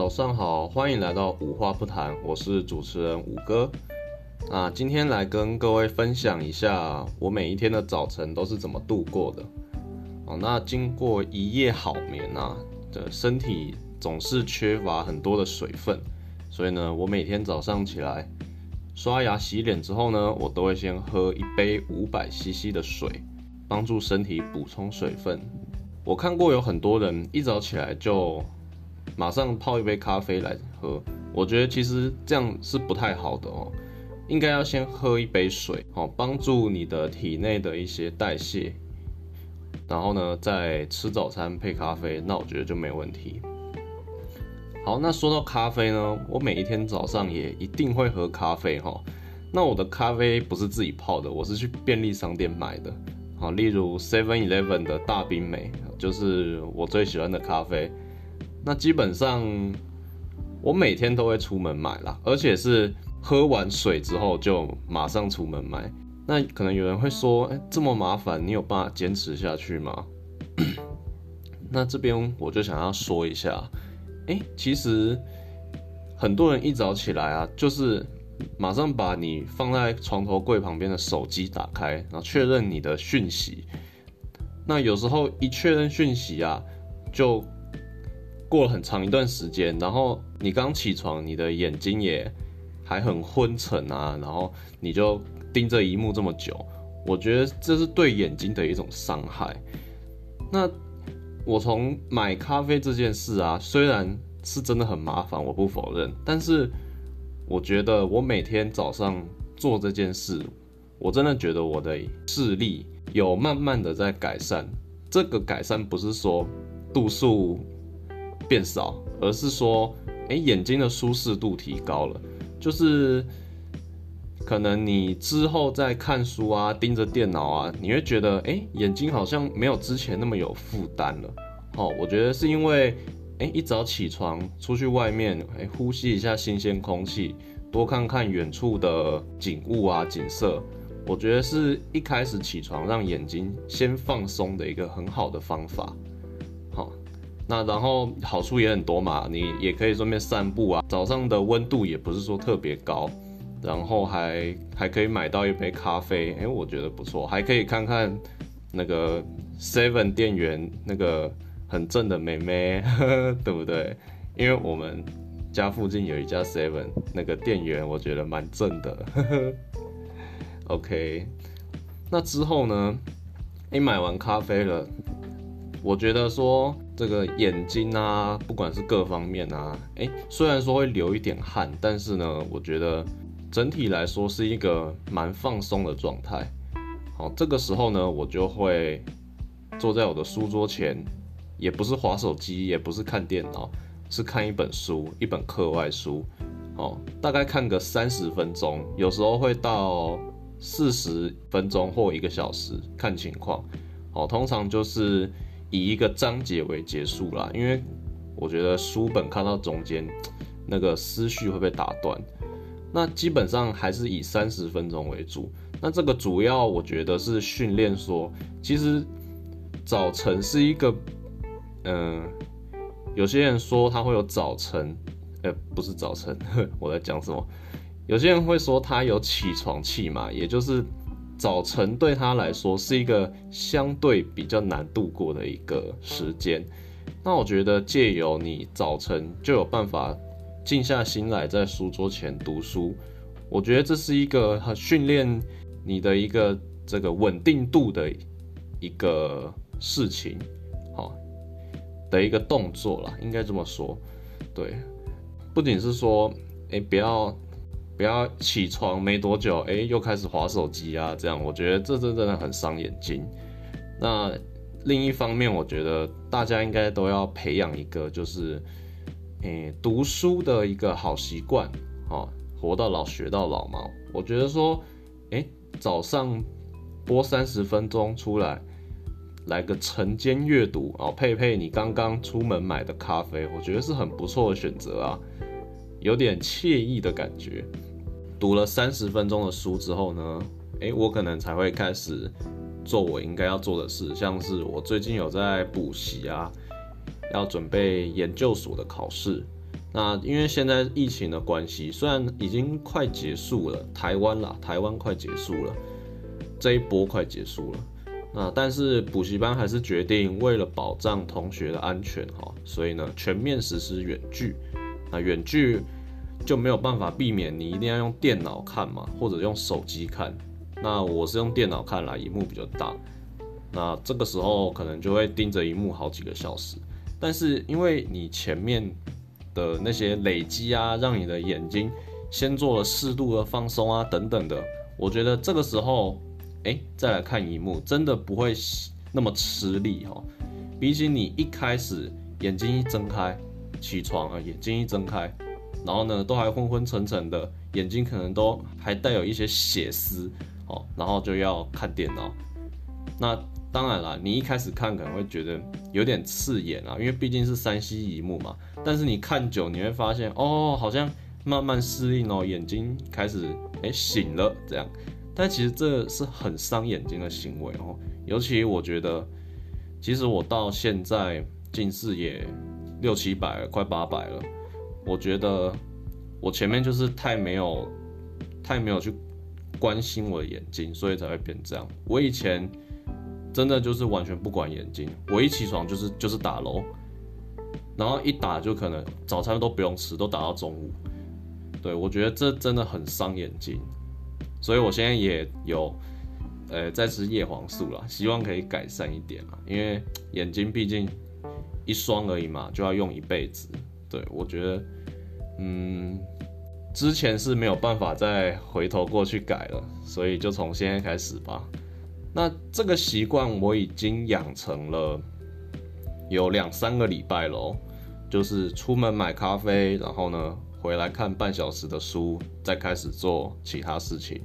早上好，欢迎来到五话不谈，我是主持人五哥。那今天来跟各位分享一下我每一天的早晨都是怎么度过的。哦，那经过一夜好眠啊，的身体总是缺乏很多的水分，所以呢，我每天早上起来刷牙洗脸之后呢，我都会先喝一杯五百 CC 的水，帮助身体补充水分。我看过有很多人一早起来就马上泡一杯咖啡来喝，我觉得其实这样是不太好的哦，应该要先喝一杯水，好帮助你的体内的一些代谢，然后呢再吃早餐配咖啡，那我觉得就没问题。好，那说到咖啡呢，我每一天早上也一定会喝咖啡哈。那我的咖啡不是自己泡的，我是去便利商店买的。好，例如 Seven Eleven 的大冰美，就是我最喜欢的咖啡。那基本上我每天都会出门买啦，而且是喝完水之后就马上出门买。那可能有人会说，哎、这么麻烦，你有办法坚持下去吗？那这边我就想要说一下，哎、其实很多人一早起来啊，就是。马上把你放在床头柜旁边的手机打开，然后确认你的讯息。那有时候一确认讯息啊，就过了很长一段时间，然后你刚起床，你的眼睛也还很昏沉啊，然后你就盯着荧幕这么久，我觉得这是对眼睛的一种伤害。那我从买咖啡这件事啊，虽然是真的很麻烦，我不否认，但是。我觉得我每天早上做这件事，我真的觉得我的视力有慢慢的在改善。这个改善不是说度数变少，而是说，诶，眼睛的舒适度提高了。就是可能你之后在看书啊，盯着电脑啊，你会觉得，诶，眼睛好像没有之前那么有负担了。好，我觉得是因为。哎，一早起床出去外面，哎，呼吸一下新鲜空气，多看看远处的景物啊，景色，我觉得是一开始起床让眼睛先放松的一个很好的方法。那然后好处也很多嘛，你也可以顺便散步啊，早上的温度也不是说特别高，然后还还可以买到一杯咖啡，哎，我觉得不错，还可以看看那个 Seven 店员那个。很正的妹妹，呵呵，对不对？因为我们家附近有一家 Seven，那个店员我觉得蛮正的。呵 呵 OK，那之后呢？你买完咖啡了，我觉得说这个眼睛啊，不管是各方面啊，诶，虽然说会流一点汗，但是呢，我觉得整体来说是一个蛮放松的状态。好，这个时候呢，我就会坐在我的书桌前。也不是滑手机，也不是看电脑，是看一本书，一本课外书，哦，大概看个三十分钟，有时候会到四十分钟或一个小时，看情况，哦，通常就是以一个章节为结束啦，因为我觉得书本看到中间，那个思绪会被打断，那基本上还是以三十分钟为主，那这个主要我觉得是训练说，其实早晨是一个。嗯，有些人说他会有早晨，呃，不是早晨，我在讲什么？有些人会说他有起床气嘛，也就是早晨对他来说是一个相对比较难度过的一个时间。那我觉得借由你早晨就有办法静下心来在书桌前读书，我觉得这是一个很训练你的一个这个稳定度的一个事情。好的一个动作啦，应该这么说，对，不仅是说，哎、不要不要起床没多久，哎、又开始滑手机啊，这样，我觉得这真的很伤眼睛。那另一方面，我觉得大家应该都要培养一个，就是，哎、读书的一个好习惯，哦，活到老学到老嘛。我觉得说，哎、早上播三十分钟出来。来个晨间阅读哦，配配你刚刚出门买的咖啡，我觉得是很不错的选择啊，有点惬意的感觉。读了三十分钟的书之后呢，诶，我可能才会开始做我应该要做的事，像是我最近有在补习啊，要准备研究所的考试。那因为现在疫情的关系，虽然已经快结束了，台湾啦，台湾快结束了，这一波快结束了。那但是补习班还是决定为了保障同学的安全哈，所以呢全面实施远距。那远距就没有办法避免你一定要用电脑看嘛，或者用手机看。那我是用电脑看啦，萤幕比较大。那这个时候可能就会盯着萤幕好几个小时。但是因为你前面的那些累积啊，让你的眼睛先做了适度的放松啊，等等的，我觉得这个时候。哎，再来看荧幕，真的不会那么吃力哈。比起你一开始眼睛一睁开，起床啊，眼睛一睁开，然后呢都还昏昏沉沉的，眼睛可能都还带有一些血丝哦，然后就要看电脑。那当然啦，你一开始看可能会觉得有点刺眼啊，因为毕竟是三 C 一幕嘛。但是你看久，你会发现哦，好像慢慢适应哦，眼睛开始哎醒了这样。但其实这是很伤眼睛的行为哦，尤其我觉得，其实我到现在近视也六七百了，快八百了。我觉得我前面就是太没有，太没有去关心我的眼睛，所以才会变这样。我以前真的就是完全不管眼睛，我一起床就是就是打楼，然后一打就可能早餐都不用吃，都打到中午。对，我觉得这真的很伤眼睛。所以我现在也有，呃，在吃叶黄素啦，希望可以改善一点啦。因为眼睛毕竟一双而已嘛，就要用一辈子。对，我觉得，嗯，之前是没有办法再回头过去改了，所以就从现在开始吧。那这个习惯我已经养成了有两三个礼拜喽，就是出门买咖啡，然后呢，回来看半小时的书，再开始做其他事情。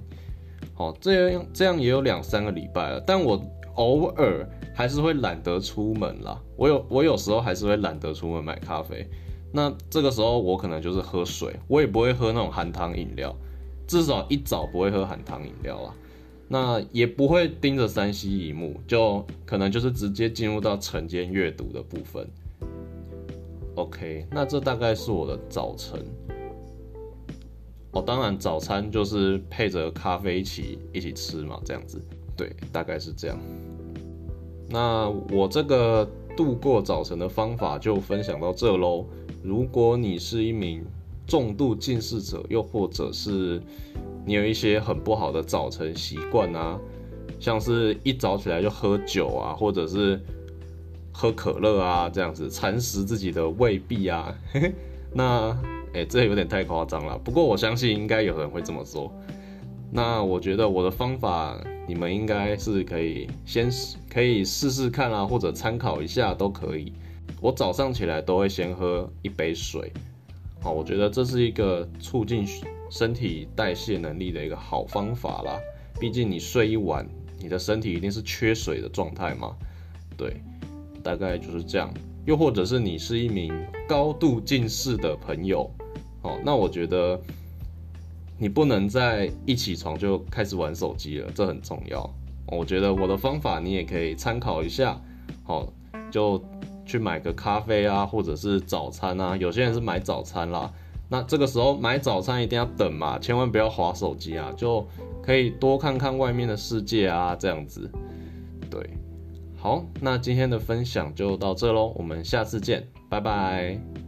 好，这样这样也有两三个礼拜了，但我偶尔还是会懒得出门啦。我有我有时候还是会懒得出门买咖啡。那这个时候我可能就是喝水，我也不会喝那种含糖饮料，至少一早不会喝含糖饮料啊。那也不会盯着 3C 萤幕，就可能就是直接进入到晨间阅读的部分。OK，那这大概是我的早晨。哦，当然早餐就是配着咖啡一起一起吃嘛，这样子，对，大概是这样。那我这个度过早晨的方法就分享到这喽。如果你是一名重度近视者，又或者是你有一些很不好的早晨习惯啊，像是一早起来就喝酒啊，或者是喝可乐啊，这样子蚕食自己的胃壁啊，嘿嘿，那。哎、欸，这有点太夸张了。不过我相信应该有人会这么做。那我觉得我的方法，你们应该是可以先可以试试看啊，或者参考一下都可以。我早上起来都会先喝一杯水，好，我觉得这是一个促进身体代谢能力的一个好方法啦。毕竟你睡一晚，你的身体一定是缺水的状态嘛。对，大概就是这样。又或者是你是一名高度近视的朋友。哦，那我觉得你不能在一起床就开始玩手机了，这很重要。我觉得我的方法你也可以参考一下。好，就去买个咖啡啊，或者是早餐啊。有些人是买早餐啦，那这个时候买早餐一定要等嘛，千万不要划手机啊，就可以多看看外面的世界啊，这样子。对，好，那今天的分享就到这喽，我们下次见，拜拜。